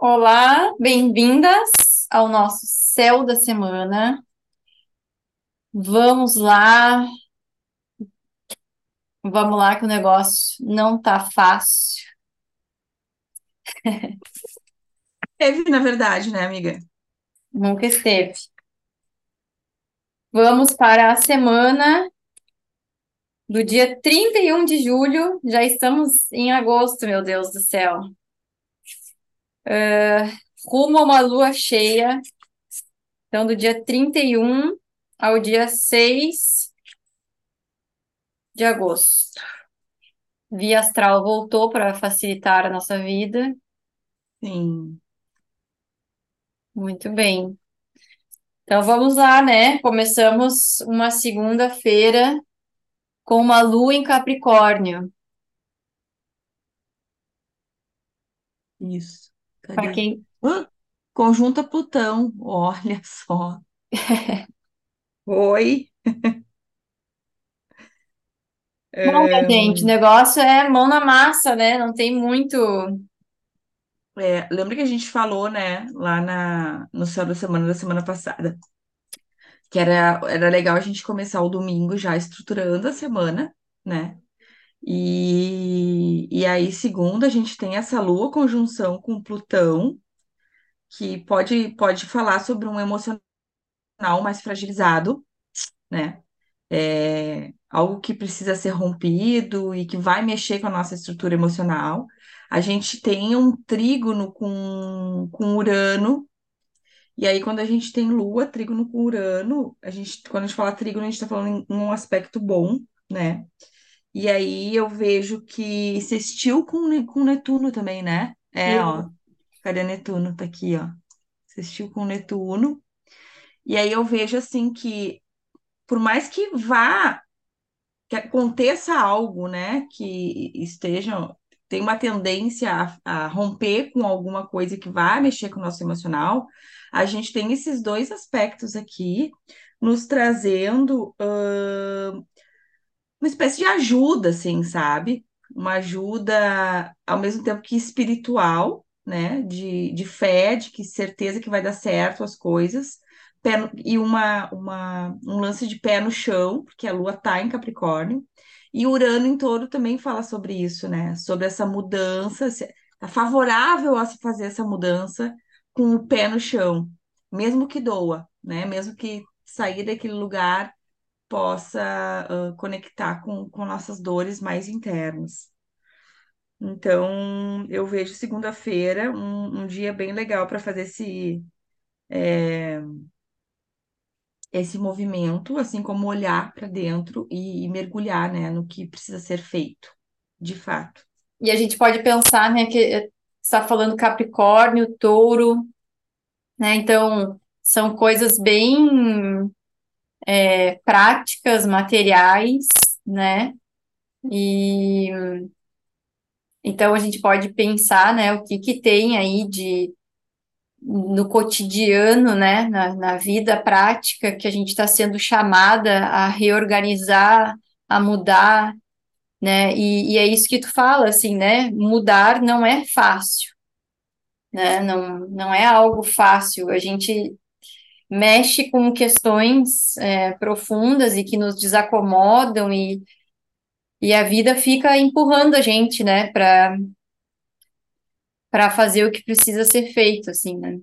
Olá, bem-vindas ao nosso céu da semana. Vamos lá, vamos lá que o negócio não tá fácil. Teve, na verdade, né, amiga? Nunca esteve. Vamos para a semana do dia 31 de julho. Já estamos em agosto, meu Deus do céu. Ah, rumo a uma lua cheia. Então, do dia 31 ao dia 6 de agosto. Via Astral voltou para facilitar a nossa vida. Sim. Muito bem. Então vamos lá, né? Começamos uma segunda-feira com uma lua em Capricórnio. Isso. Para quem? Conjunta Plutão, olha só. Oi. Minha É, gente, o negócio é mão na massa, né? Não tem muito. é, lembra que a gente falou, né, lá na, no céu da semana da semana passada, que era, era legal a gente começar o domingo já estruturando a semana, né? E, e aí, segunda, a gente tem essa lua conjunção com Plutão, que pode, pode falar sobre um emocional mais fragilizado, né? é, algo que precisa ser rompido e que vai mexer com a nossa estrutura emocional. A gente tem um trígono com, com Urano, e aí quando a gente tem Lua, trígono com Urano, a gente, quando a gente fala trígono, a gente está falando em um aspecto bom, né? E aí eu vejo que sextil com, com Netuno também, né? É, ó. Cadê Netuno? Tá aqui, ó. Sextil com Netuno. E aí eu vejo assim que por mais que vá que aconteça algo, né, que esteja, tem uma tendência a, a romper com alguma coisa que vai mexer com o nosso emocional, a gente tem esses dois aspectos aqui nos trazendo ãh, uma espécie de ajuda, assim, sabe? Uma ajuda ao mesmo tempo que espiritual, né? De, de fé, de que certeza que vai dar certo as coisas, no- e uma, uma, um lance de pé no chão, porque a Lua tá em Capricórnio, e Urano em todo também fala sobre isso, né? Sobre essa mudança, se- tá favorável a se fazer essa mudança com o pé no chão, mesmo que doa, né? Mesmo que sair daquele lugar possa ah, conectar com, com nossas dores mais internas. Então, eu vejo segunda-feira um, um dia bem legal para fazer esse, esse movimento, assim como olhar para dentro e, e mergulhar, né, no que precisa ser feito, de fato. E a gente pode pensar, né, que está falando Capricórnio, Touro, né? Então são coisas bem é, práticas, materiais, né? E então a gente pode pensar, né, o que que tem aí de no cotidiano, né, na, na vida prática, que a gente está sendo chamada a reorganizar, a mudar, né, e, e é isso que tu fala, assim, né, mudar não é fácil, né, não, não é algo fácil, a gente mexe com questões é, profundas e que nos desacomodam e, e a vida fica empurrando a gente, né, para para fazer o que precisa ser feito, assim, né.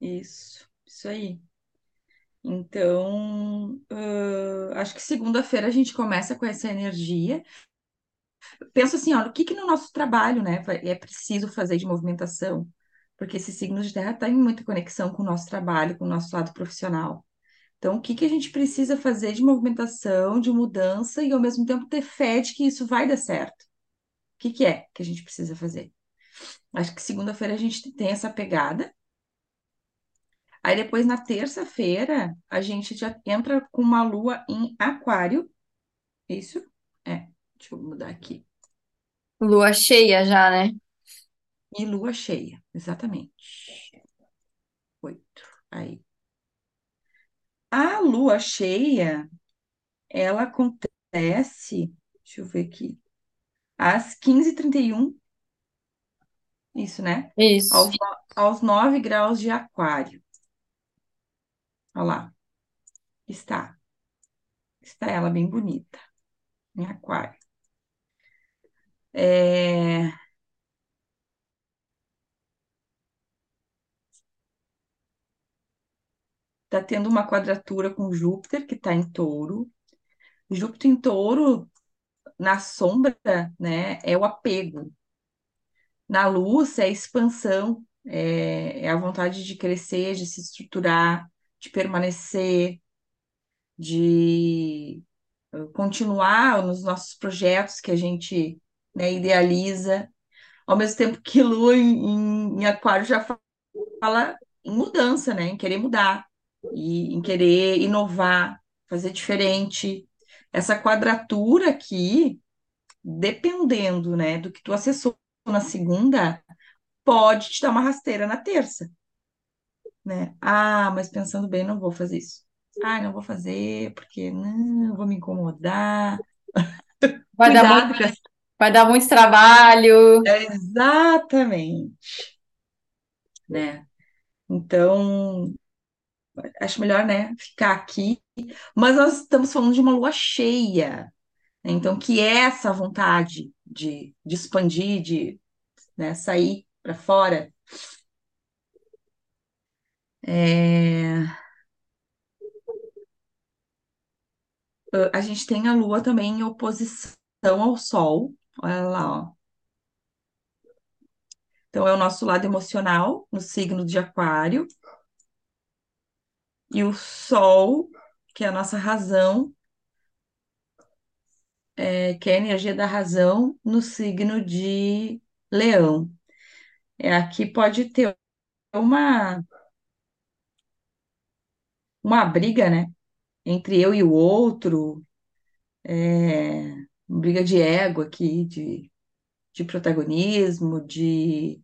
Isso, isso aí. Então, ah, acho que segunda-feira a gente começa com essa energia. Penso assim, ó, o que que no nosso trabalho, né, é preciso fazer de movimentação? Porque esse signo de terra está em muita conexão com o nosso trabalho, com o nosso lado profissional. Então, o que que a gente precisa fazer de movimentação, de mudança e ao mesmo tempo ter fé de que isso vai dar certo? O que que é que a gente precisa fazer? Acho que segunda-feira a gente tem essa pegada. Aí depois, na terça-feira, a gente já entra com uma lua em aquário. Isso? É. Deixa eu mudar aqui. Lua cheia já, né? E lua cheia, exatamente. Oito. Aí. A lua cheia, ela acontece, deixa eu ver aqui, às 15h31 Isso, né? Isso. Aos, aos 9 graus de aquário. Olha lá. Está. Está ela bem bonita. Em aquário. É, Tá tendo uma quadratura com Júpiter, que está em touro. Júpiter em touro, na sombra, né, é o apego. Na luz é a expansão, é, é a vontade de crescer, de se estruturar, de permanecer, de eh, continuar nos nossos projetos que a gente, né, idealiza. Ao mesmo tempo que Lua em, em, em Aquário já fala em mudança, né, em querer mudar e em querer inovar, fazer diferente. Essa quadratura aqui, dependendo, né, do que tu acessou na segunda, pode te dar uma rasteira na terça, né? Ah, mas pensando bem, não vou fazer isso. Ah, não vou fazer porque não, vou me incomodar. Vai dar muito, vai dar muito trabalho. Exatamente, né? Então, acho melhor, né, ficar aqui. Mas nós estamos falando de uma lua cheia, né? Então, que é essa vontade de, de expandir, de, né, sair para fora. É, A gente tem a lua também em oposição ao sol. Olha lá, ó. Então, é o nosso lado emocional, no signo de Aquário. E o sol, que é a nossa razão, é, que é a energia da razão, no signo de Leão. É, aqui pode ter uma, uma briga, né? Entre eu e o outro, é, briga de ego aqui, de, de protagonismo, de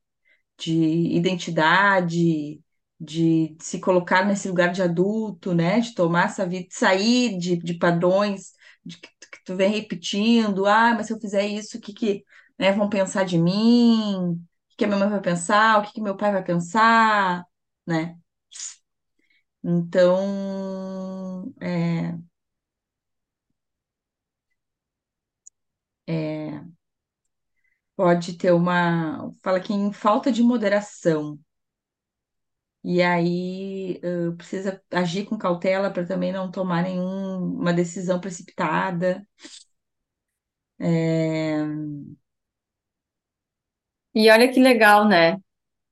de identidade, de se colocar nesse lugar de adulto, né? De tomar essa vida, de sair de, de padrões de que, que tu vem repetindo, ah, mas se eu fizer isso, o que que, né, vão pensar de mim? O que que a minha mãe vai pensar? O que que meu pai vai pensar? Né? Então, é, é, pode ter uma, fala que em falta de moderação, E aí, eh, precisa agir com cautela para também não tomar nenhuma decisão precipitada. É, E olha que legal, né?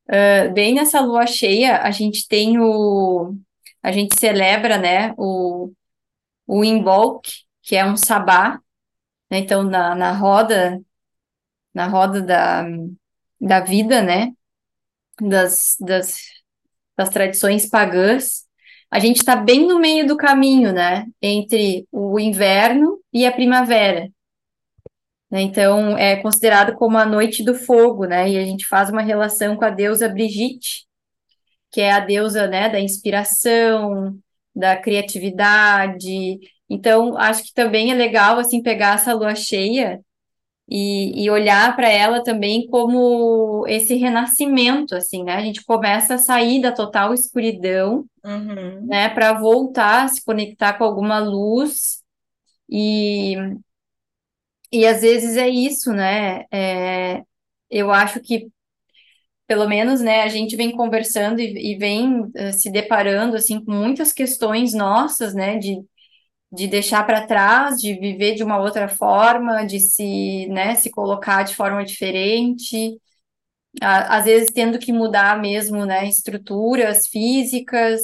Uh, Bem nessa lua cheia, a gente tem o. A gente celebra, né? O, o Imbolc, que é um sabá, né? Então, na, na roda, na roda da, da vida, né? Das, das, das tradições pagãs, a gente está bem no meio do caminho, né? Entre o inverno e a primavera. né? Então, é considerado como a noite do fogo, né? E a gente faz uma relação com a deusa Brigitte, que é a deusa, né, da inspiração, da criatividade. Então, acho que também é legal, assim, pegar essa lua cheia e, e olhar para ela também como esse renascimento, assim, né? A gente começa a sair da total escuridão, uhum, né, para voltar a se conectar com alguma luz e e às vezes é isso, né? É, eu acho que, pelo menos, né, a gente vem conversando e, e vem eh, se deparando, assim, com muitas questões nossas, né, de, de deixar para trás, de viver de uma outra forma, de se, né, se colocar de forma diferente, às vezes tendo que mudar mesmo, né, estruturas físicas,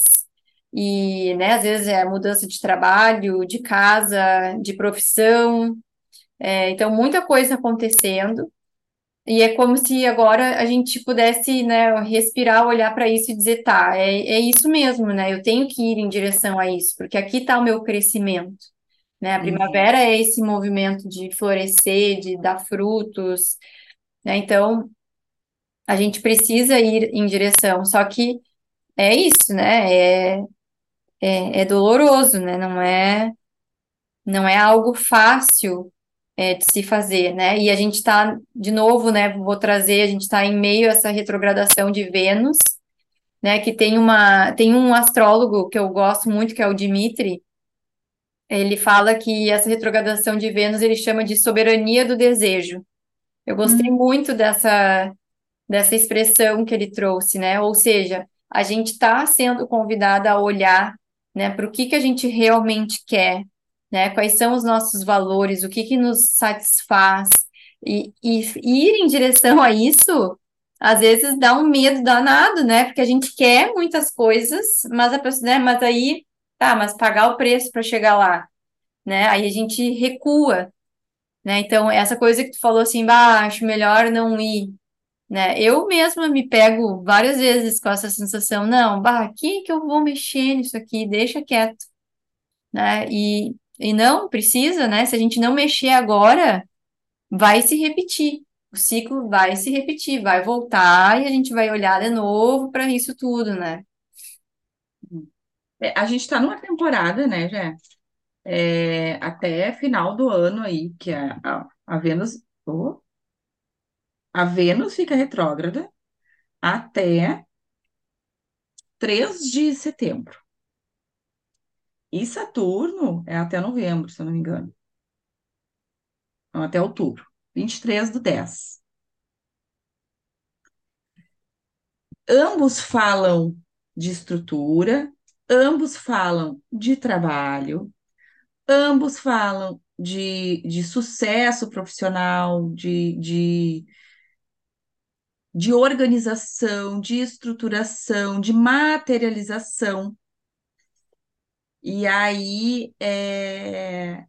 e, né, às vezes é mudança de trabalho, de casa, de profissão, é, então, muita coisa acontecendo, e é como se agora a gente pudesse, né, respirar, olhar para isso e dizer, tá, é, é isso mesmo, né? Eu tenho que ir em direção a isso, porque aqui está o meu crescimento, né? A uhum, primavera é esse movimento de florescer, de dar frutos, né? Então, a gente precisa ir em direção, só que é isso, né? É, é, é doloroso, né? Não é, não é algo fácil é, de se fazer, né? E a gente está, de novo, né? Vou trazer, a gente está em meio a essa retrogradação de Vênus, né? Que tem uma, tem um astrólogo que eu gosto muito, que é o Dimitri. Ele fala que essa retrogradação de Vênus ele chama de soberania do desejo. Eu gostei Hum, muito dessa dessa expressão que ele trouxe, né? Ou seja, a gente está sendo convidada a olhar, né, para o que que a gente realmente quer, né? Quais são os nossos valores, o que que nos satisfaz e, e ir em direção a isso, às vezes dá um medo danado, né? Porque a gente quer muitas coisas, mas a pessoa, né? Mas aí, tá, mas pagar o preço para chegar lá, né? Aí a gente recua. Né? Então, essa coisa que tu falou assim, bah, acho melhor não ir, né? Eu mesma me pego várias vezes com essa sensação, não, bah, aqui que eu vou mexer nisso aqui, deixa quieto, né? E, e não precisa, né? Se a gente não mexer agora, vai se repetir. O ciclo vai se repetir, vai voltar e a gente vai olhar de novo para isso tudo, né? é, a gente está numa temporada, né, Jé? É, até final do ano aí, que a, a, a Vênus, oh, a Vênus fica retrógrada até 3 de setembro. E Saturno é até novembro, se eu não me engano. Até outubro. 23 do 10. Ambos falam de estrutura, ambos falam de trabalho, ambos falam de, de sucesso profissional, de, de, de organização, de estruturação, de materialização. E aí, é,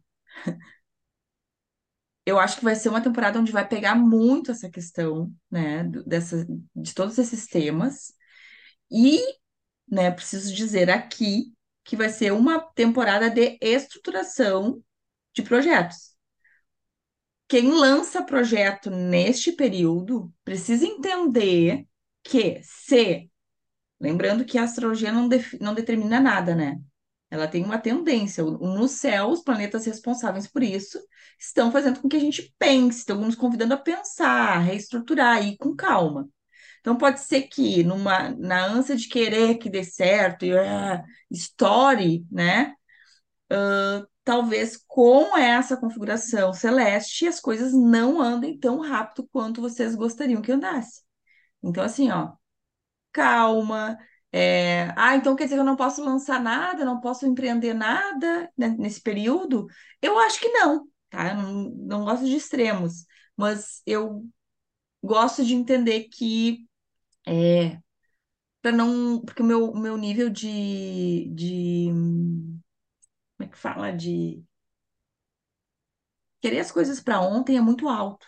eu acho que vai ser uma temporada onde vai pegar muito essa questão, né, dessa, de todos esses temas. E, né, preciso dizer aqui que vai ser uma temporada de estruturação de projetos. Quem lança projeto neste período precisa entender que se, lembrando que a astrologia não, não determina nada, né? Ela tem uma tendência. No céu, os planetas responsáveis por isso estão fazendo com que a gente pense, estão nos convidando a pensar, a reestruturar, ir com calma. Então, pode ser que, numa, na ânsia de querer que dê certo, e ah, estoure, né? Talvez com essa configuração celeste, as coisas não andem tão rápido quanto vocês gostariam que andasse. Então, assim, ó, calma. É, Ah, então quer dizer que eu não posso lançar nada, não posso empreender nada né, nesse período? Eu acho que não, tá? Eu não, não gosto de extremos, mas eu gosto de entender que é para não, porque o meu, meu nível de, de, como é que fala? De querer as coisas para ontem é muito alto.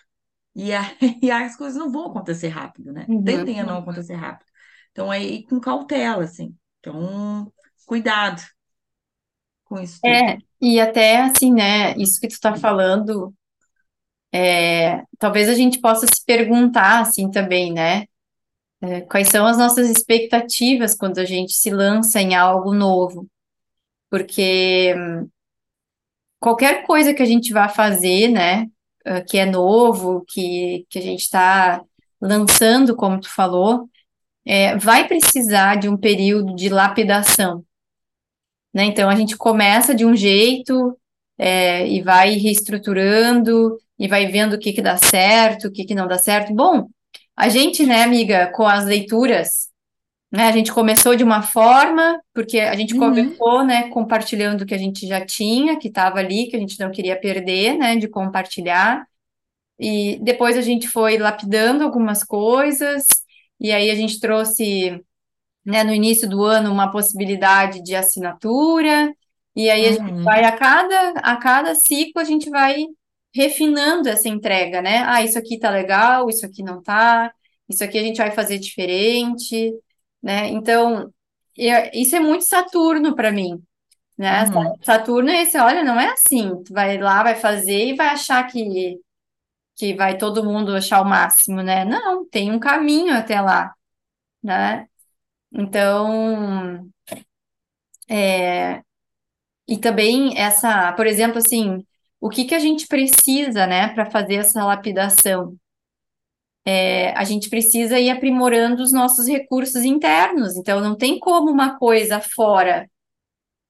E aí e as coisas não vão acontecer rápido, né? Uhum. Tendem a não acontecer rápido. Então, é ir com cautela, assim. Então, cuidado com isso tudo. É, e até assim, né, isso que tu tá falando, é, talvez a gente possa se perguntar assim também, né? É, quais são as nossas expectativas quando a gente se lança em algo novo? Porque qualquer coisa que a gente vá fazer, né, eh, que é novo, que, que a gente está lançando, como tu falou, é, vai precisar de um período de lapidação, né? Então a gente começa de um jeito, é, e vai reestruturando e vai vendo o que que dá certo, o que que não dá certo. Bom, a gente, né, amiga, com as leituras né? A gente começou de uma forma, porque a gente Uhum, começou, né, compartilhando o que a gente já tinha, que estava ali, que a gente não queria perder, né, de compartilhar. E depois a gente foi lapidando algumas coisas, e aí a gente trouxe, né, no início do ano uma possibilidade de assinatura, e aí a gente vai uhum, a cada, a cada ciclo a gente vai refinando essa entrega, né? Ah, isso aqui tá legal, isso aqui não tá, isso aqui a gente vai fazer diferente, né? Então, eu- isso é muito Saturno para mim, né? Uhum, Saturno é esse, olha, não é assim, tu vai lá, vai fazer e vai achar que, que vai todo mundo achar o máximo, né? Não, tem um caminho até lá, né? Então, E também essa, por exemplo, assim, o que que a gente precisa, né, para fazer essa lapidação? É, a gente precisa ir aprimorando os nossos recursos internos. Então, não tem como uma coisa fora,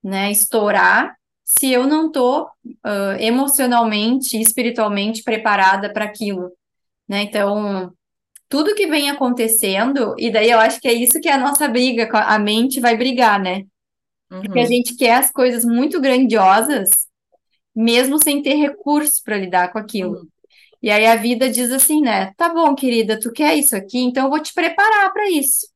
né, estourar se eu não estou uh, emocionalmente, espiritualmente preparada para aquilo, né? Então, tudo que vem acontecendo, e daí eu acho que é isso que é a nossa briga, a mente vai brigar, né? Porque a Uhum. gente quer as coisas muito grandiosas, mesmo sem ter recurso para lidar com aquilo. Uhum. E aí a vida diz assim, né? Tá bom, querida, tu quer isso aqui, então eu vou te preparar para isso.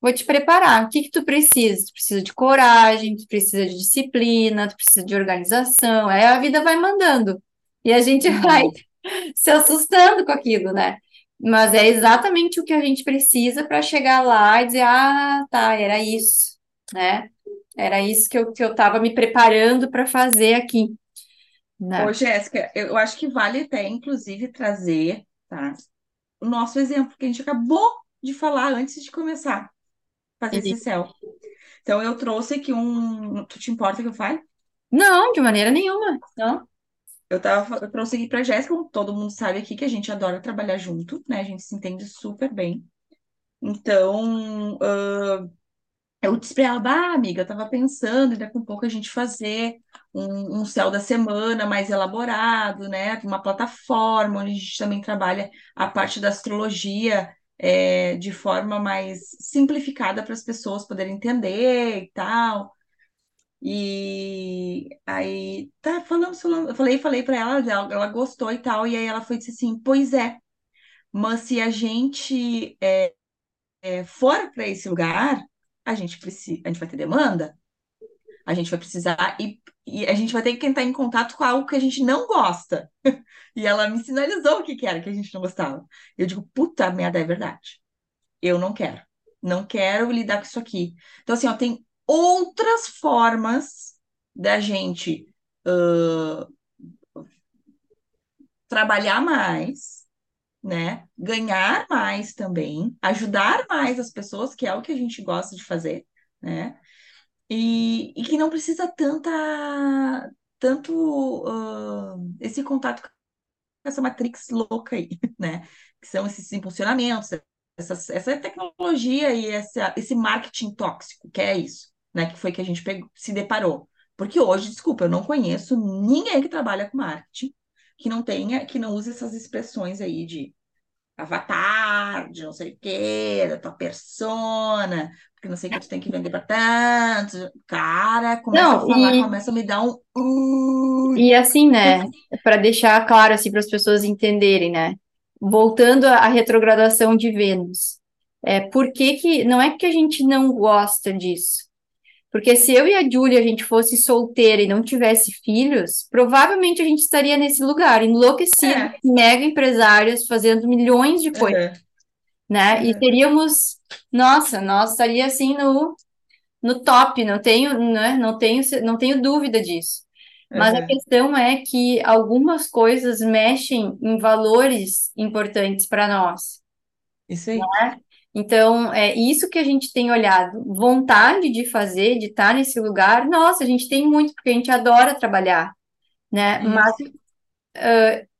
Vou te preparar. O que que tu precisa? Tu precisa de coragem, tu precisa de disciplina, tu precisa de organização. Aí a vida vai mandando. E a gente vai Uhum. se assustando com aquilo, né? Mas é exatamente o que a gente precisa para chegar lá e dizer, ah, tá, era isso, né? Era isso que eu, que eu estava me preparando para fazer aqui, Ô, né? Jéssica, eu acho que vale até, inclusive, trazer, tá, o nosso exemplo que a gente acabou de falar antes de começar fazer esse céu. Então, eu trouxe aqui um. Tu te importa que eu fale? Não, de maneira nenhuma, não. Eu, tava, eu trouxe aqui pra Jéssica, todo mundo sabe aqui que a gente adora trabalhar junto, né? A gente se entende super bem. Então, ah, eu disse pra ela, bah, amiga, eu tava pensando daqui a pouco a gente fazer um, um céu da semana mais elaborado, né? Uma plataforma onde a gente também trabalha a parte da astrologia é, de forma mais simplificada para as pessoas poderem entender e tal. E aí, tá, falamos, falamos, eu falei, falei para ela, ela, ela gostou e tal, e aí ela foi disse assim, pois é, mas se a gente é, é, for para esse lugar, a gente precisa, a gente vai ter demanda, a gente vai precisar e, e a gente vai ter que entrar em contato com algo que a gente não gosta. E ela me sinalizou o que era que a gente não gostava. Eu digo, puta merda, é verdade. Eu não quero. Não quero lidar com isso aqui. Então, assim, ó, tem outras formas da gente ãh, trabalhar mais, né? Ganhar mais também, ajudar mais as pessoas, que é o que a gente gosta de fazer, né? E, e que não precisa tanta, tanto ãh, esse contato com essa matrix louca aí, né? Que são esses impulsionamentos, essas, essa tecnologia e essa, esse marketing tóxico, que é isso, né? Que foi que a gente pegou, se deparou. Porque hoje, desculpa, eu não conheço ninguém que trabalha com marketing que não tenha, que não use essas expressões aí de avatar, de não sei o quê, da tua persona, porque não sei o que tu tem que vender para tanto. Cara, começa a Não, falar, e, começa a me dar um. E assim, né? Para deixar claro, assim, para as pessoas entenderem, né? Voltando à à retrogradação de Vênus. É, por que que, não é que a gente não gosta disso, Porque se eu e a Júlia a gente fosse solteira e não tivesse filhos, provavelmente a gente estaria nesse lugar, enlouquecido, É, mega empresários fazendo milhões de coisas, aham, né? E aham, teríamos, nossa, nós estaria assim no, no top, não tenho, né? Não tenho, não tenho dúvida disso. Mas a aham. questão é que algumas coisas mexem em valores importantes para nós. Isso aí. Então, é isso que a gente tem olhado. Vontade de fazer, de estar nesse lugar, nossa, a gente tem muito, porque a gente adora trabalhar, né? Mas, Isso.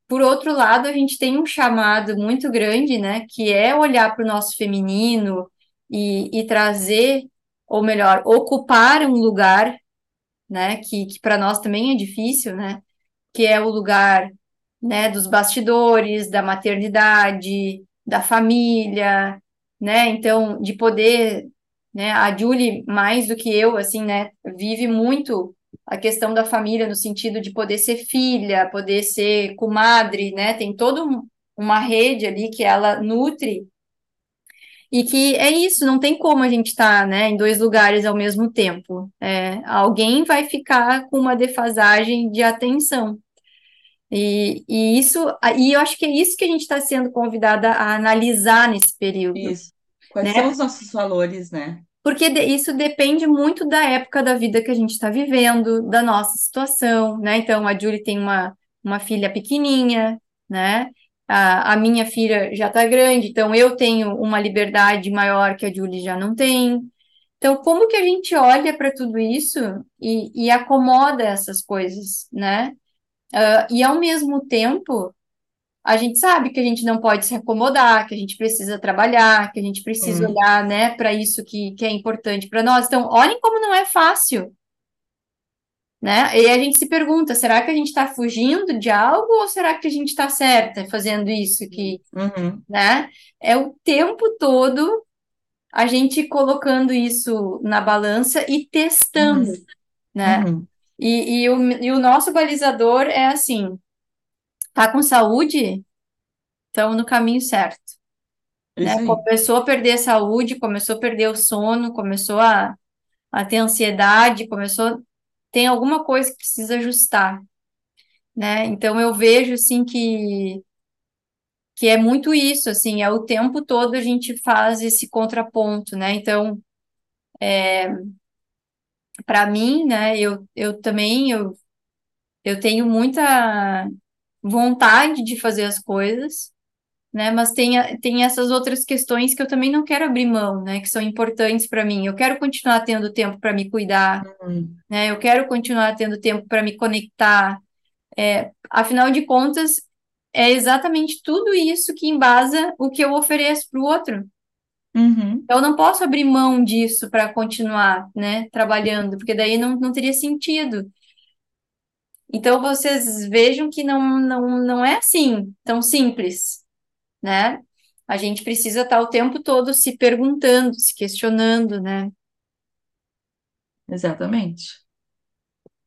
por outro lado, a gente tem um chamado muito grande, né? Que é olhar para o nosso feminino e, e trazer, ou melhor, ocupar um lugar, né? Que, que para nós também é difícil, né? Que é o lugar, né? Dos bastidores, da maternidade, da família né? Então, de poder, né? A Julie, mais do que eu, assim, né? Vive muito a questão da família no sentido de poder ser filha, poder ser comadre, né? Tem toda um, uma rede ali que ela nutre e que é isso, não tem como a gente estar, né, em dois lugares ao mesmo tempo. É, alguém vai ficar com uma defasagem de atenção. E, e isso, e eu acho que é isso que a gente está sendo convidada a analisar nesse período Isso. Quais são né? os nossos valores, né? Porque de- isso depende muito da época da vida que a gente está vivendo, da nossa situação, né? Então, a Julie tem uma, uma filha pequenininha, né? A, a minha filha já está grande, então eu tenho uma liberdade maior que a Julie já não tem. Então, como que a gente olha para tudo isso e, e acomoda essas coisas, né? Uh, e ao mesmo tempo, a gente sabe que a gente não pode se acomodar, que a gente precisa trabalhar, que a gente precisa Hum, olhar, né, para isso que, que é importante para nós. Então, olhem como não é fácil, né? E a gente se pergunta, será que a gente está fugindo de algo ou será que a gente está certa fazendo isso que, uhum, né? É o tempo todo a gente colocando isso na balança e uhum, testando, né? uhum. E, e, o, e o nosso balizador é assim, tá com saúde? Estamos no caminho certo, né? Isso aí. Começou a perder a saúde, começou a perder o sono, começou a, a ter ansiedade, começou... Tem alguma coisa que precisa ajustar, né? Então eu vejo, assim, que, que é muito isso, assim, é o tempo todo a gente faz esse contraponto, né? Então, para mim, né, eu, eu também, eu, eu tenho muita vontade de fazer as coisas, né? Mas tem, tem essas outras questões que eu também não quero abrir mão, né? Que são importantes para mim. Eu quero continuar tendo tempo para me cuidar, Uhum, né? Eu quero continuar tendo tempo para me conectar. É, afinal de contas, é exatamente tudo isso que embasa o que eu ofereço para o outro. Uhum. Eu não posso abrir mão disso para continuar, né, trabalhando, porque daí não, não teria sentido. Então, vocês vejam que não, não, não é assim tão simples, né? A gente precisa estar o tempo todo se perguntando, se questionando, né? Exatamente.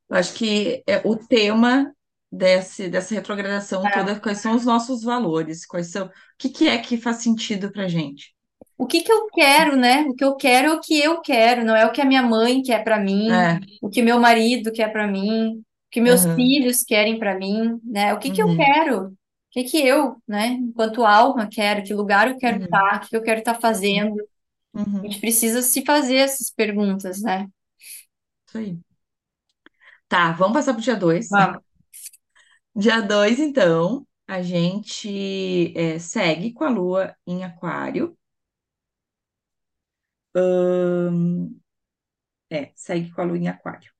Eu acho que é o tema desse, dessa retrogradação É. toda, quais são os nossos valores, quais são, o que que é que faz sentido pra gente? O que que eu quero, né? O que eu quero é o que eu quero, não é o que a minha mãe quer para mim, É, o que meu marido quer para mim, o que meus uhum, filhos querem para mim, né? O que que eu uhum, quero? O que que eu, né, enquanto alma quero? Que lugar eu quero uhum, estar? O que eu quero estar fazendo? A uhum. gente precisa se fazer essas perguntas, né? Isso aí. Tá, vamos passar pro dia 2. Vamos. Dia 2, então, a gente é, segue com a Lua em Aquário. Ahn, é, segue com a Lua em Aquário.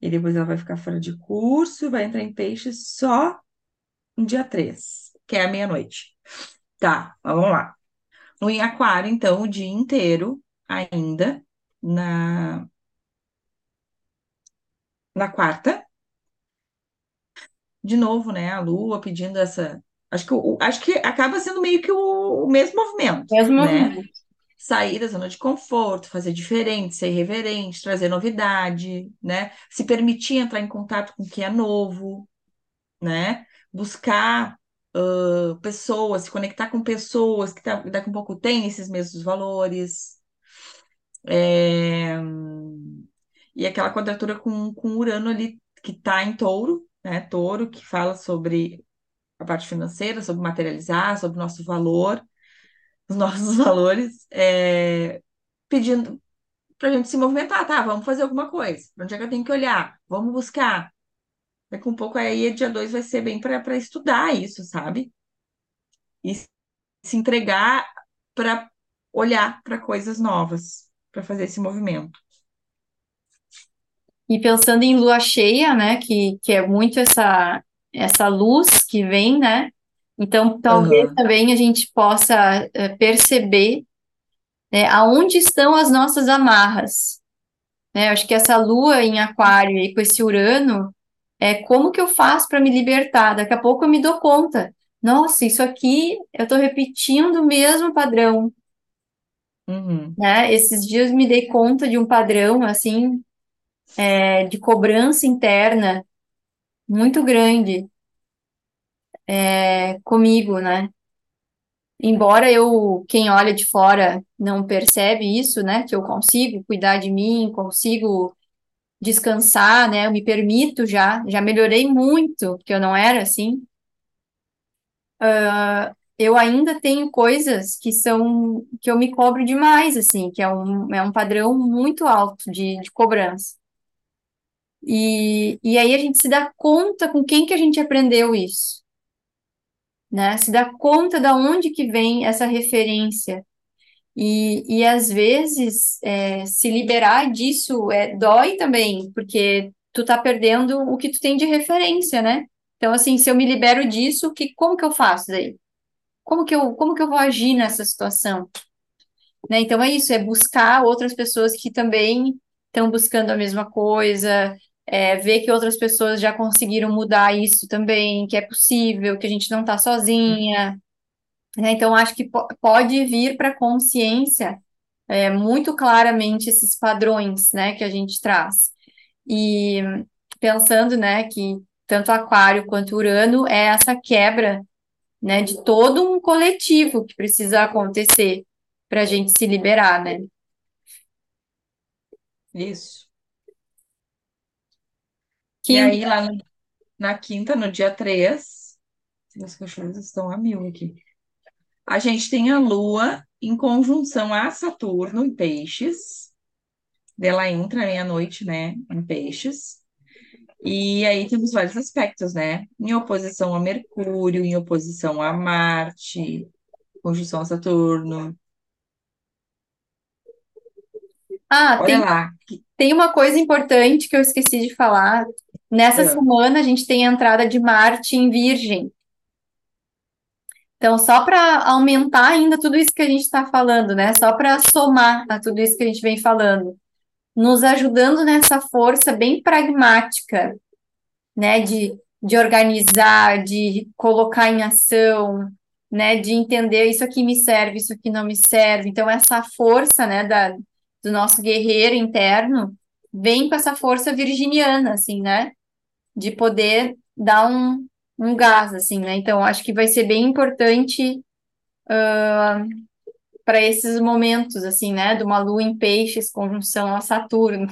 E depois ela vai ficar fora de curso e vai entrar em Peixes só no dia 3, que é a meia-noite. Tá, mas vamos lá. No em Aquário, então, o dia inteiro ainda na, na quarta. De novo, né? A Lua pedindo essa. Acho que, acho que acaba sendo meio que o, o mesmo movimento, Mesmo né? movimento. Sair da zona de conforto, fazer diferente, ser irreverente, trazer novidade, né? Se permitir entrar em contato com o que é novo, né? Buscar ãh, pessoas, se conectar com pessoas que tá- daqui a um pouco têm esses mesmos valores. É, E aquela quadratura com, com Urano ali, que está em touro, né? Touro, que fala sobre a parte financeira, sobre materializar, sobre o nosso valor, os nossos valores, é, pedindo para a gente se movimentar, tá? Vamos fazer alguma coisa. Onde é que eu tenho que olhar? Vamos buscar. Daqui um pouco aí, dia 2 vai ser bem para estudar isso, sabe? E se entregar para olhar para coisas novas, para fazer esse movimento. E pensando em lua cheia, né, que, que é muito essa, essa luz que vem, né? Então, talvez Aham. também a gente possa eh, perceber, né, aonde estão as nossas amarras, né? Acho que essa lua em aquário e com esse Urano, é como que eu faço para me libertar? Daqui a pouco eu me dou conta. Nossa, isso aqui eu estou repetindo o mesmo padrão, Uhum. né? Esses dias me dei conta de um padrão, assim, eh, de cobrança interna muito grande é, comigo, né? Embora eu, quem olha de fora não percebe isso, né? Que eu consigo cuidar de mim, consigo descansar, né? Eu me permito já, já melhorei muito, porque eu não era assim. Eu ainda tenho coisas que são que eu me cobro demais, assim, que é um, é um padrão muito alto de, de cobrança. E, e aí a gente se dá conta com quem que a gente aprendeu isso, né? Se dá conta da onde que vem essa referência. E, e às vezes é, se liberar disso é, dói também, porque tu tá perdendo o que tu tem de referência, né? Então, assim, se eu me libero disso, que, como que eu faço daí? Como que eu, como que eu vou agir nessa situação? Né? Então, é isso, é buscar outras pessoas que também estão buscando a mesma coisa, é, ver que outras pessoas já conseguiram mudar isso também, que é possível, que a gente não está sozinha. Né? Então, acho que pode vir para a consciência é, muito claramente esses padrões né, que a gente traz. E pensando né, que tanto Aquário quanto Urano é essa quebra né, de todo um coletivo que precisa acontecer para a gente se liberar, né? Isso. E aí, lá no- na quinta, no dia 3, meus cachorros estão a mil aqui. A gente tem a Lua em conjunção a Saturno em Peixes. Ela entra meia-noite, né, em Peixes. E aí temos vários aspectos, né? Em oposição a Mercúrio, em oposição a Marte, conjunção a Saturno. Ah, Olha tem, lá. tem uma coisa importante que eu esqueci de falar. Nessa ah, semana a gente tem a entrada de Marte em Virgem. Então, só para aumentar ainda tudo isso que a gente está falando, né? Só para somar a tudo isso que a gente vem falando, nos ajudando nessa força bem pragmática, né? De, de organizar, de colocar em ação, né? De entender isso aqui me serve, isso aqui não me serve. Então, essa força, né? Da, do nosso guerreiro interno vem com essa força virginiana, assim, né? De poder dar um, um gás, assim, né? Então, acho que vai ser bem importante para esses momentos, assim, né? De uma lua em peixes, conjunção a Saturno.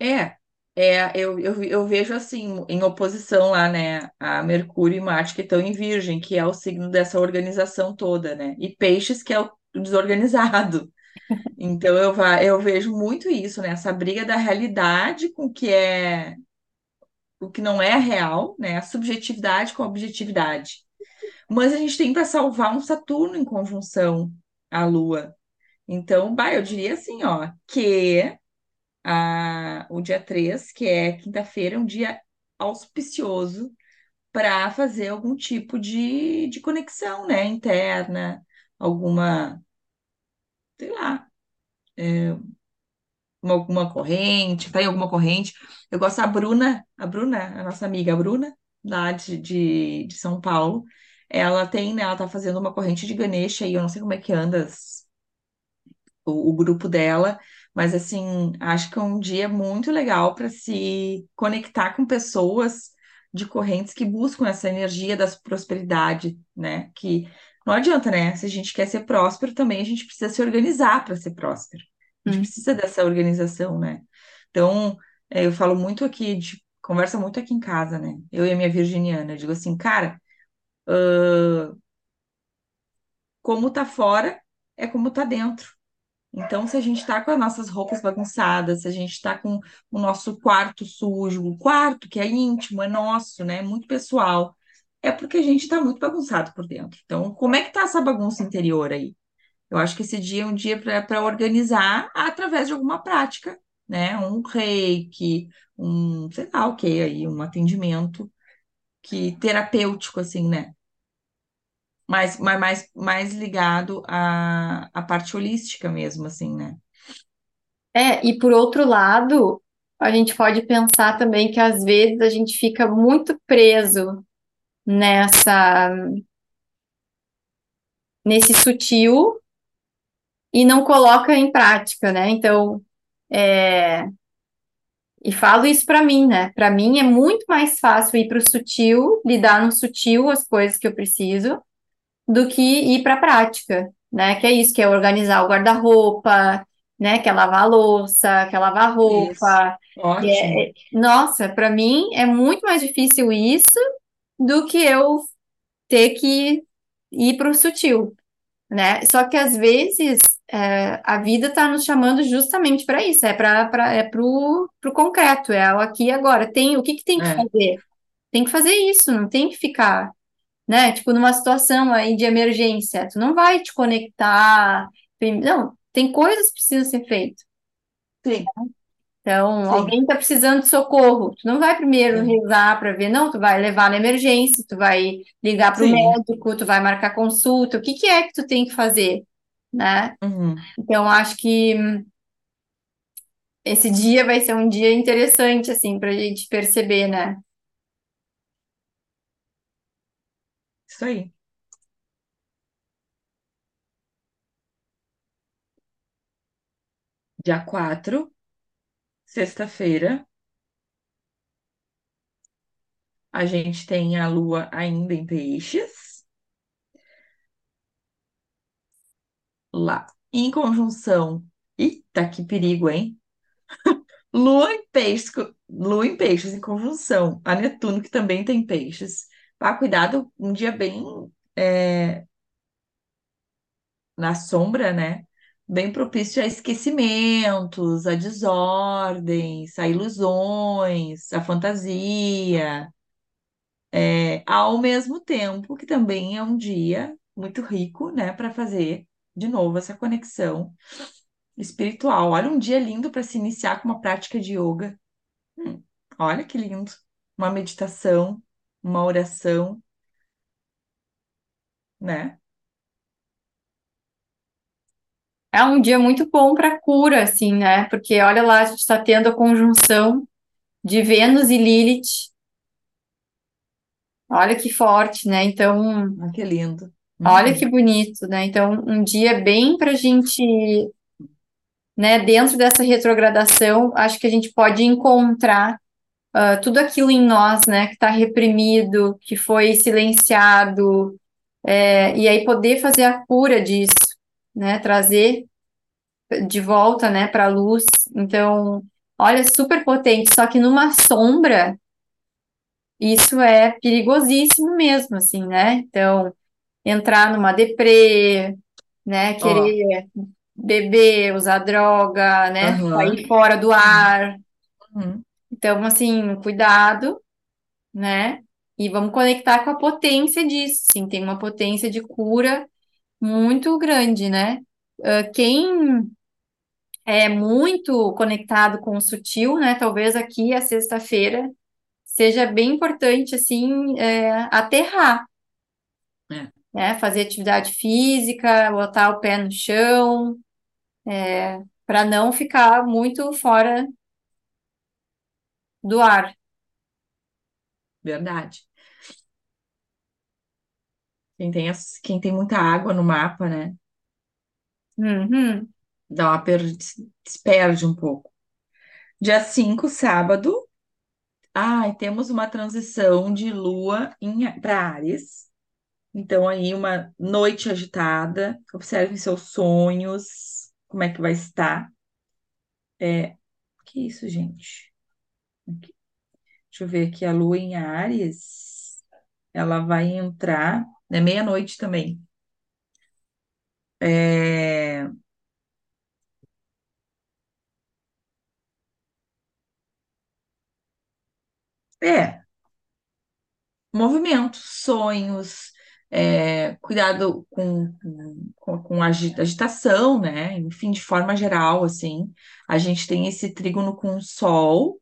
é, é eu, eu, eu vejo assim, em oposição lá, né, a Mercúrio e Marte, que estão em Virgem, que é o signo dessa organização toda, né? E Peixes, que é o desorganizado. Então eu, eu vejo muito isso, né? Essa briga da realidade com o que é o que não é real, né? A subjetividade com a objetividade. Mas a gente tem para salvar um Saturno em conjunção à Lua. Então, bah, eu diria assim, ó, que a, o dia 3, que é quinta-feira, é um dia auspicioso para fazer algum tipo de, de conexão, né? Interna, alguma, sei lá uma- alguma corrente, tá em alguma corrente. Eu gosto da Bruna, a Bruna, a nossa amiga a Bruna, lá de, de, de São Paulo. Ela tem, né, ela tá fazendo uma corrente de Ganesha aí, eu não sei como é que anda as- o, o grupo dela, mas assim, acho que é um dia muito legal para se conectar com pessoas de correntes que buscam essa energia da prosperidade, né? Que não adianta, né? Se a gente quer ser próspero, também a gente precisa se organizar para ser próspero. A gente Hum. precisa dessa organização, né? Então, é, eu falo muito aqui, de, conversa muito aqui em casa, né? Eu e a minha virginiana, eu digo assim, cara, como tá fora é como tá dentro. Então, se a gente tá com as nossas roupas bagunçadas, se a gente tá com o nosso quarto sujo, o quarto que é íntimo, é nosso, né? Muito pessoal, é porque a gente tá muito bagunçado por dentro. Então, como é que tá essa bagunça interior aí? Eu acho que esse dia é um dia para organizar através de alguma prática, né? Um reiki, um, sei lá o que aí, um atendimento que terapêutico, assim, né? Mais, mais, mais, ligado à, à parte holística mesmo, assim, né? É, e por outro lado, a gente pode pensar também que às vezes a gente fica muito preso nessa, nesse sutil e não coloca em prática, né? Então, é, e falo isso para mim, né? Para mim é muito mais fácil ir para o sutil, lidar no sutil as coisas que eu preciso, do que ir para a prática, né? Que é isso, que é organizar o guarda-roupa, né? Que é lavar a louça, que é lavar roupa. é- é- Nossa, para mim é muito mais difícil isso do que eu ter que ir para o sutil, né? Só que às vezes é, a vida está nos chamando justamente para isso, é para é pro, pro concreto, é o aqui e agora. Tem, o que que tem que É, fazer? Tem que fazer isso, não tem que ficar né? Tipo, numa situação aí de emergência, tu não vai te conectar. Não, tem coisas que precisam ser feitas, Sim, Então, sim, alguém está precisando de socorro. Tu não vai primeiro sim, rezar para ver, não, tu vai levar na emergência, tu vai ligar para o médico, tu vai marcar consulta. O que que é que tu tem que fazer, né? Uhum. Então, acho que esse dia vai ser um dia interessante, assim, para a gente perceber, né? Isso aí. Dia 4, sexta-feira, a gente tem a lua ainda em peixes, lá em conjunção. Eita, que perigo, hein? Lua em peixes, lua em peixes em conjunção a Netuno, que também tem peixes. Ah, cuidado, um dia bem é, na sombra, né? Bem propício a esquecimentos, a desordens, a ilusões, a fantasia. É, ao mesmo tempo que também é um dia muito rico, né, para fazer de novo essa conexão espiritual. Olha, um dia lindo para se iniciar com uma prática de yoga. Hum, olha que lindo. Uma meditação, uma oração, né? É um dia muito bom para cura, assim, né? Porque olha lá, a gente está tendo a conjunção de Vênus e Lilith. Olha que forte, né? Então, Ah, que lindo. olha que Uhum. bonito, né? Então, um dia bem para a gente, né? Dentro dessa retrogradação, acho que a gente pode encontrar ah, tudo aquilo em nós, né? Que está reprimido, que foi silenciado, é, e aí poder fazer a cura disso, né? Trazer de volta, né? Para a luz. Então, olha, super potente. Só que numa sombra Isso é perigosíssimo mesmo, assim, né? Então, entrar numa deprê, né? Querer beber, usar droga, né? aham. Sair fora do ar. Uhum. Então, assim, cuidado, né? E vamos conectar com a potência disso, sim, tem uma potência de cura muito grande, né? Ah, Quem é muito conectado com o sutil, né? Talvez aqui a sexta-feira seja bem importante, assim, é, aterrar É, né? Fazer atividade física, botar o pé no chão, para não ficar muito fora do ar. verdade. Quem tem, as- quem tem muita água no mapa, né? Uhum. Dá uma per... se perde um pouco. Dia 5, sábado. Ai, temos uma transição de lua para Áries. Então, aí, uma noite agitada. Observem seus sonhos, como é que vai estar. É, que isso, gente? Deixa eu ver aqui, a lua em Áries, ela vai entrar, né, meia-noite também. É, é, movimentos, sonhos, é, cuidado com, com, com agi- agitação, né? Enfim, de forma geral, assim, a gente tem esse trígono com o Sol,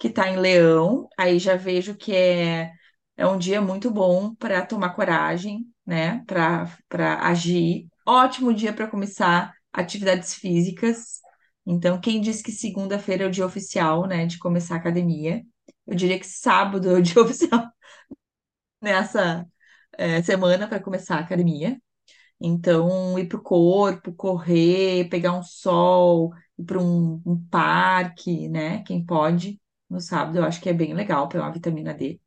que está em Leão, aí já vejo que é, é um dia muito bom para tomar coragem, né? Para agir. Ótimo dia para começar atividades físicas. Então, quem diz que segunda-feira é o dia oficial, né, de começar a academia? Eu diria que sábado é o dia oficial nessa é, semana para começar a academia. Então, ir para o corpo, correr, pegar um sol, ir para um, um parque, né? Quem pode, no sábado, eu acho que é bem legal uma vitamina D.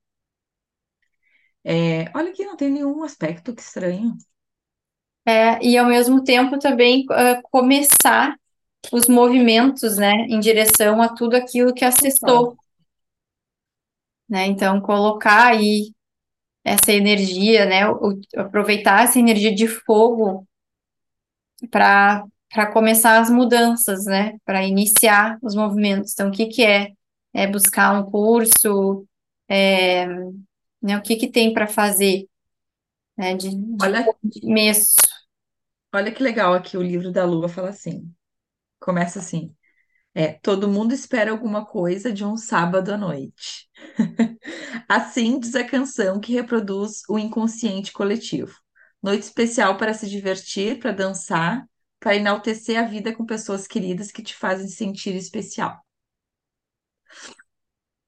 É, olha que não tem nenhum aspecto, que estranho. É, e ao mesmo tempo também ah, começar os movimentos, né, em direção a tudo aquilo que acessou, né? Então, colocar aí essa energia, né, o- aproveitar essa energia de fogo para para começar as mudanças, né, para iniciar os movimentos. Então, o que que é? É buscar um curso, é, né? O que que tem para fazer, né? De, de Olha, começo. olha que legal aqui o livro da Lua fala assim. Começa assim. É, todo mundo espera alguma coisa de um sábado à noite. Assim diz a canção que reproduz o inconsciente coletivo. Noite especial para se divertir, para dançar, para enaltecer a vida com pessoas queridas que te fazem sentir especial.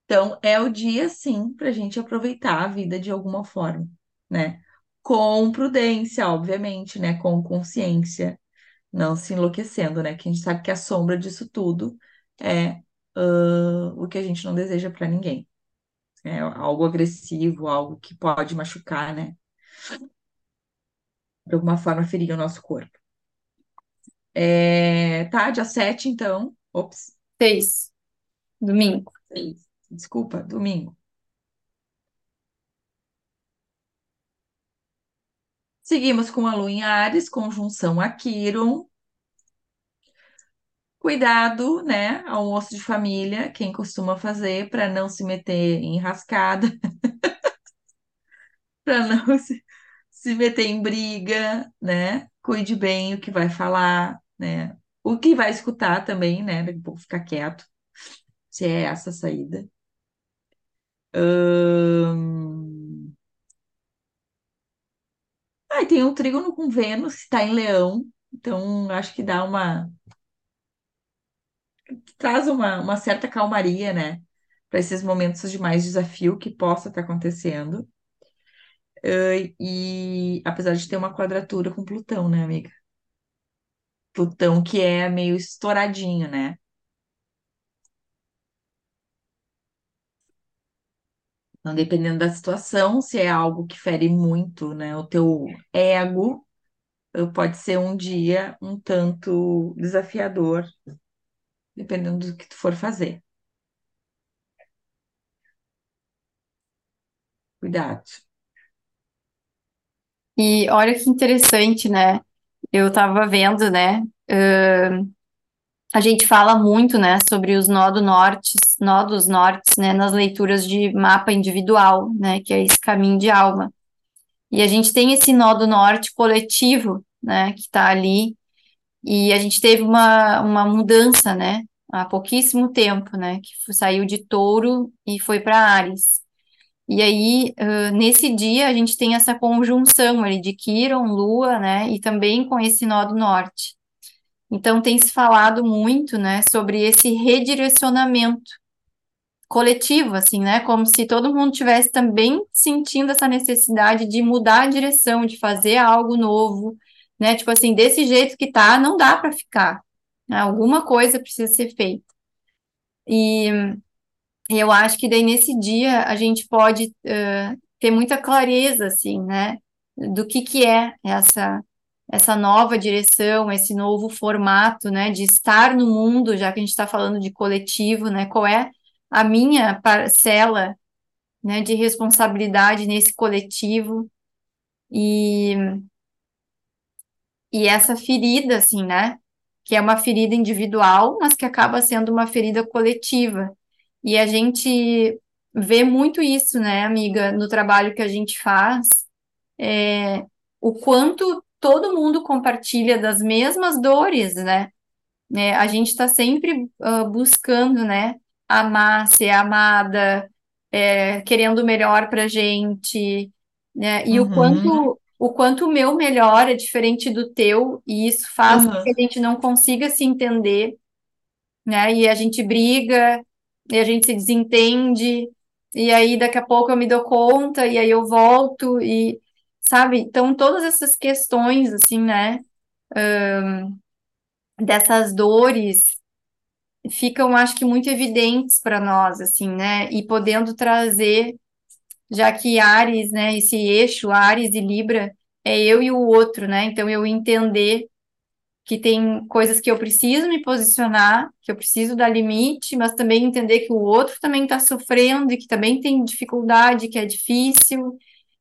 Então, é o dia, sim, para a gente aproveitar a vida de alguma forma, né? Com prudência, obviamente, né? Com consciência, não se enlouquecendo, né? Que a gente sabe que a sombra disso tudo é uh, o que a gente não deseja para ninguém. É algo agressivo, algo que pode machucar, né? De alguma forma ferir o nosso corpo. É, tá, dia 7, então. Ops. Seis. Domingo. Desculpa, domingo. Seguimos com a Lua em Ares, conjunção a. Cuidado, né? Almoço de família, quem costuma fazer para não se meter em rascada, para não se, se meter em briga, né? Cuide bem o que vai falar, né? O que vai escutar também, né? Vou ficar quieto, se é essa a saída. Ahn, Ah, e tem um trígono com Vênus, está em Leão, então acho que dá uma. traz uma, uma certa calmaria, né? Para esses momentos de mais desafio que possa estar acontecendo. Ah, E apesar de ter uma quadratura com Plutão, né, amiga? Plutão que é meio estouradinho, né? Então, dependendo da situação, se é algo que fere muito, né, o teu ego, pode ser um dia um tanto desafiador, dependendo do que tu for fazer. Cuidado. E olha que interessante, né? Eu tava vendo, né? ãh, a gente fala muito, né, sobre os nodo nortes, nodos nortes, né, nas leituras de mapa individual, né, que é esse caminho de alma. E a gente tem esse nodo norte coletivo, né, que está ali, e a gente teve uma, uma mudança, né, há pouquíssimo tempo, né, que saiu de Touro e foi para Áries. E aí, ãh, nesse dia, a gente tem essa conjunção ali de Quíron, Lua, né, e também com esse nodo norte. Então, tem se falado muito, né, sobre esse redirecionamento coletivo, assim, né, como se todo mundo tivesse também sentindo essa necessidade de mudar a direção, de fazer algo novo, né, tipo assim, desse jeito que tá, não dá para ficar, né, alguma coisa precisa ser feita. E eu acho que daí nesse dia a gente pode eh, ter muita clareza, assim, né, do que que é essa essa nova direção, esse novo formato, né, de estar no mundo, já que a gente está falando de coletivo, né, qual é a minha parcela, né, de responsabilidade nesse coletivo e, e essa ferida, assim, né, que é uma ferida individual, mas que acaba sendo uma ferida coletiva. E a gente vê muito isso, né, amiga, no trabalho que a gente faz, é, o quanto todo mundo compartilha das mesmas dores, né? né? A gente está sempre ah, buscando, né? Amar, ser amada, é, querendo o melhor para gente, né? E o Uhum, quanto o quanto o meu melhor é diferente do teu, e isso faz com que uhum, a gente não consiga se entender, né? E a gente briga, e a gente se desentende, e aí daqui a pouco eu me dou conta, e aí eu volto, e sabe? Então, todas essas questões, assim, né? Dessas dores ficam, acho que, muito evidentes para nós, assim, né? E podendo trazer, já que Ares, né? Esse eixo, Ares e Libra, é eu e o outro, né? Então, eu entender que tem coisas que eu preciso me posicionar, que eu preciso dar limite, mas também entender que o outro também está sofrendo e que também tem dificuldade, que é difícil.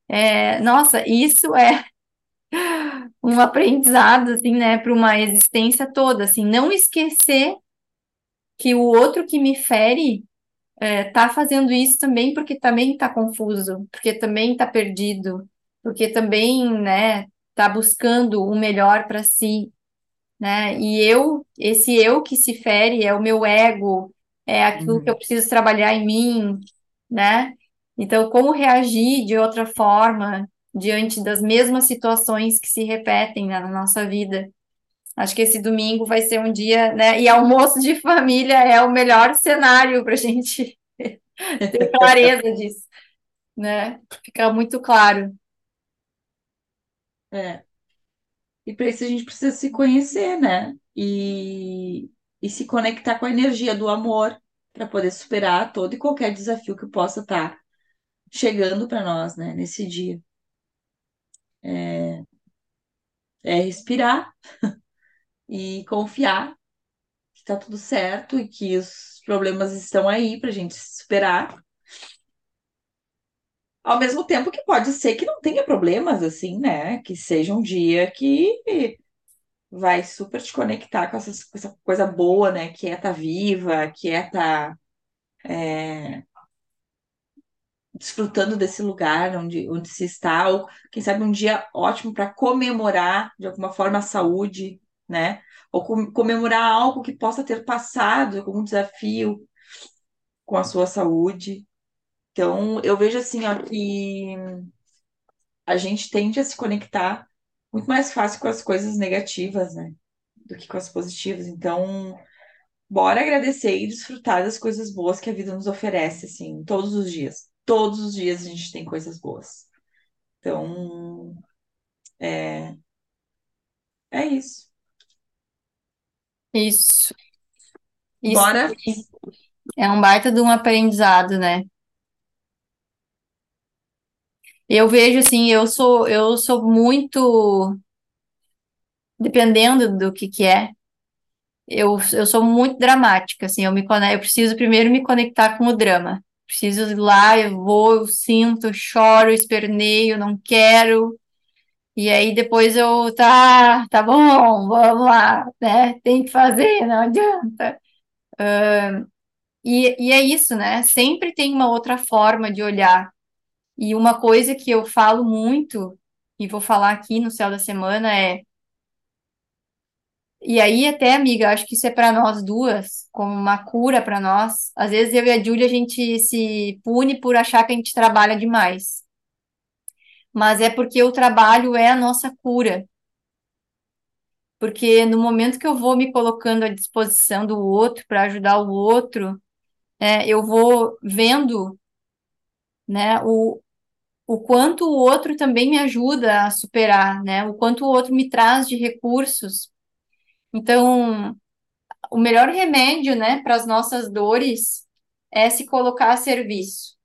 É, nossa, isso é um aprendizado, assim, né, para uma existência toda, assim, não esquecer que o outro que me fere é, tá fazendo isso também porque também está confuso, porque também está perdido, porque também, né, tá buscando o melhor para si, né? E eu, esse eu que se fere é o meu ego, é aquilo que eu Uhum. preciso trabalhar em mim, né? Então, como reagir de outra forma diante das mesmas situações que se repetem na nossa vida? Acho que esse domingo vai ser um dia, né? E almoço de família é o melhor cenário para a gente ter clareza disso, né? Ficar muito claro. É. E para isso a gente precisa se conhecer, né? E, e se conectar com a energia do amor para poder superar todo e qualquer desafio que possa estar chegando para nós, né? Nesse dia. É respirar e confiar que tá tudo certo e que os problemas estão aí para a gente superar. Ao mesmo tempo que pode ser que não tenha problemas, assim, né? Que seja um dia que vai super te conectar com, essa coisa boa, né? Que é estar viva, que é estar desfrutando desse lugar onde, onde se está, ou quem sabe um dia ótimo para comemorar de alguma forma a saúde, né? Ou com- comemorar algo que possa ter passado, algum desafio com a sua saúde. Então, eu vejo assim, ó, que a gente tende a se conectar muito mais fácil com as coisas negativas, né? Do que com as positivas. Então, bora agradecer e desfrutar das coisas boas que a vida nos oferece, assim, todos os dias. Todos os dias a gente tem coisas boas. Então, é, é isso. Isso, isso Bora. é um baita de um aprendizado, né? Eu vejo assim, eu sou eu sou muito dependendo do que que é. Eu, eu sou muito dramática, assim, eu me eu preciso primeiro me conectar com o drama. Preciso ir lá, eu vou, eu sinto, eu choro, eu esperneio, não quero. E aí depois eu, tá, tá bom, vamos lá, né? Tem que fazer, não adianta. E, e é isso, né? Sempre tem uma outra forma de olhar. E uma coisa que eu falo muito, e vou falar aqui no Céu da Semana, é E aí, até, amiga, acho que isso é para nós duas, como uma cura para nós. Às vezes eu e a Júlia a gente se pune por achar que a gente trabalha demais, mas é porque o trabalho é a nossa cura. Porque no momento que eu vou me colocando à disposição do outro para ajudar o outro, né, eu vou vendo, né, o, o quanto o outro também me ajuda a superar, né, o quanto o outro me traz de recursos. Então, o melhor remédio, né, para as nossas dores é se colocar a serviço.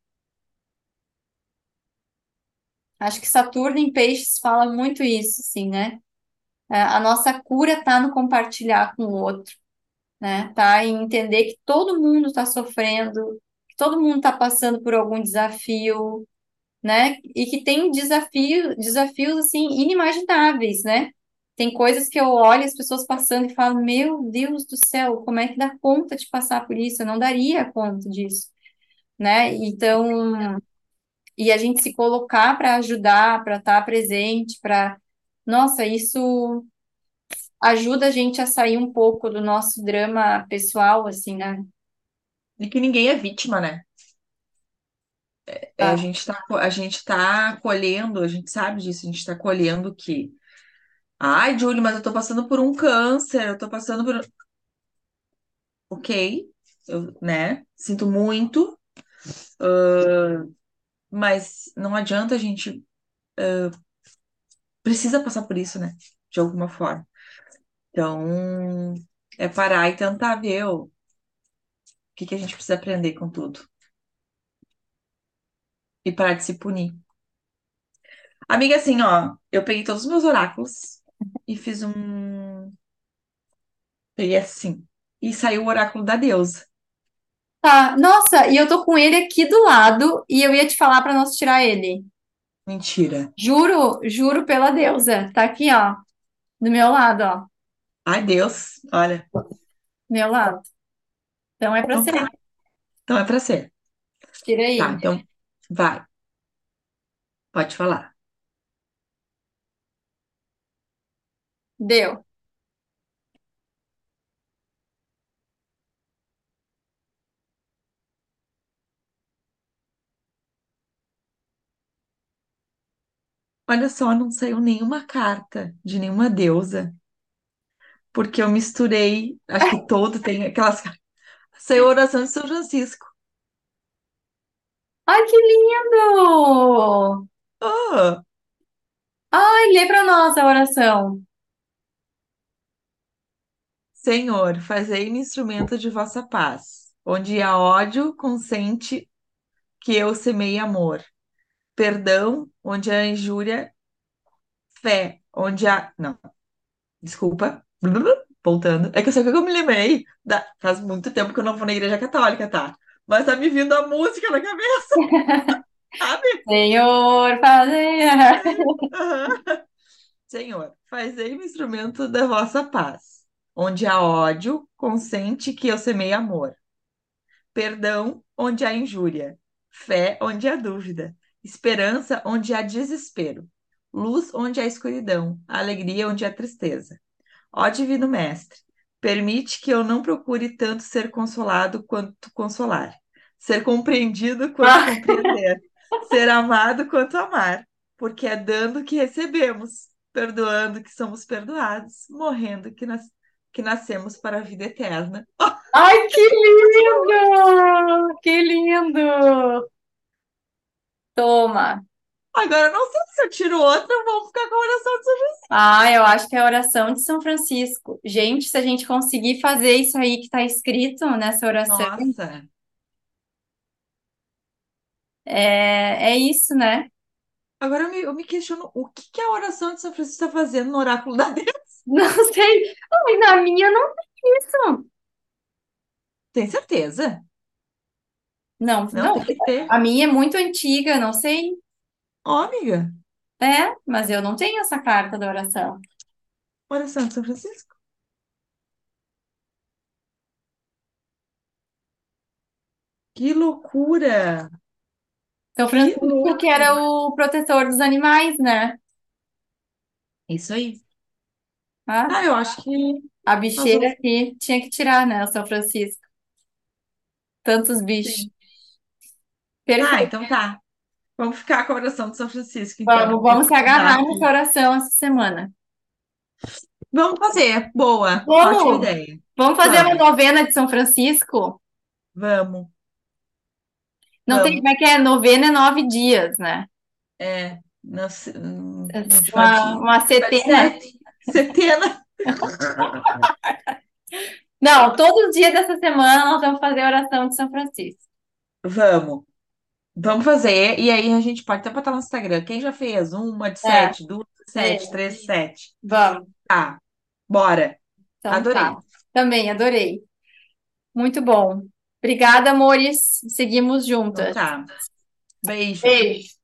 Acho que Saturno em Peixes fala muito isso, assim, né? É, A nossa cura está no compartilhar com o outro, né? Tá em entender que todo mundo está sofrendo, que todo mundo está passando por algum desafio, né? E que tem desafio, desafios assim inimagináveis, né? Tem coisas que eu olho as pessoas passando e falo, meu Deus do céu, como é que dá conta de passar por isso? Eu não daria conta disso, né? Então, e a gente se colocar para ajudar, para estar presente, para, nossa, isso ajuda a gente a sair um pouco do nosso drama pessoal, assim, né? E que ninguém é vítima, né? É, a Tá. gente tá, a gente tá colhendo, a gente sabe disso, a gente tá colhendo que Ai, Júlio, mas eu tô passando por um câncer, eu tô passando por. Ok, eu, né? Sinto muito, mas não adianta a gente precisa passar por isso, né? De alguma forma. Então, é parar e tentar ver o que que a gente precisa aprender com tudo e parar de se punir. Amiga, assim, ó, eu peguei todos os meus oráculos e fiz um. Peguei assim. E saiu o oráculo da deusa. Tá, nossa, e eu tô com ele aqui do lado e eu ia te falar para nós tirar ele. Mentira. Juro, juro pela deusa. Tá aqui, ó, do meu lado, ó, Ai, Deus, olha. meu lado. Então é para Então ser. tá. Então é pra ser. Tira Tá, aí. então vai. Pode falar. Deu. Olha só, não saiu nenhuma carta de nenhuma deusa, porque eu misturei, acho que todo tem aquelas. Saiu a oração de São Francisco. Ai, que lindo! Ah! Ai, lê pra nós a oração. Senhor, fazei-me instrumento de vossa paz. Onde há ódio, consente que eu semeie amor. Perdão, onde há injúria, fé. Onde há. Não, desculpa. Voltando. É que eu sei que eu me lembrei. da- Faz muito tempo que eu não vou na igreja católica, tá? Mas tá me vindo a música na cabeça, sabe? Senhor. Aham. Senhor, fazei-me instrumento da vossa paz. Onde há ódio, consente que eu semeie amor. Perdão, onde há injúria. Fé, onde há dúvida. Esperança, onde há desespero. Luz, onde há escuridão. Alegria, onde há tristeza. Ó Divino Mestre, permite que eu não procure tanto ser consolado quanto consolar, ser compreendido quanto compreender, ser amado quanto amar, porque é dando que recebemos, perdoando que somos perdoados, morrendo que, nas... que nascemos para a vida eterna. Ai, que lindo! Que lindo! Toma. Agora, eu não sei se eu tiro outra, vamos ficar com a oração de São José. Ah, eu acho que é a oração de São Francisco. Gente, se a gente conseguir fazer isso aí que está escrito nessa oração, Nossa, é, é isso, né? agora eu me, eu me questiono o que, que a oração de São Francisco está fazendo no oráculo da Deus? Não sei. Ai, na minha não tem isso. Tem certeza? Não, Não, não. tem que ter. A minha é muito antiga, não sei. Ó, amiga, É, mas eu não tenho essa carta da oração. oração de São Francisco. Que loucura! São Que Francisco, que era louco! o protetor dos animais, né? Isso aí. Ah, Ah, eu acho que a nós bicheira vamos. aqui tinha que tirar, né? O São Francisco. Tantos bichos. Sim. Ah, Perfeito. então tá. Vamos ficar com a oração de São Francisco, Vamos, então. vamos se agarrar nessa aqui. oração essa semana. Vamos fazer. Boa. Ótima Vamos, ideia. vamos fazer uma Vamos. novena de São Francisco? Vamos. Não tem, Vamos. como é que é? Novena é nove dias, né? É. Nós, hum, a gente Uma, pode. uma Pode setena. sete. Setena. Não, todos os dias dessa semana nós vamos fazer a oração de São Francisco. Vamos. Vamos fazer. E aí a gente pode até botar no Instagram. Quem já fez? Uma de É, sete, duas de é, sete, três de sete. vamos. Tá. Bora. Então Adorei. tá. Também adorei. Muito bom. Obrigada, amores. Seguimos Então juntas. tá. Beijo. Beijo.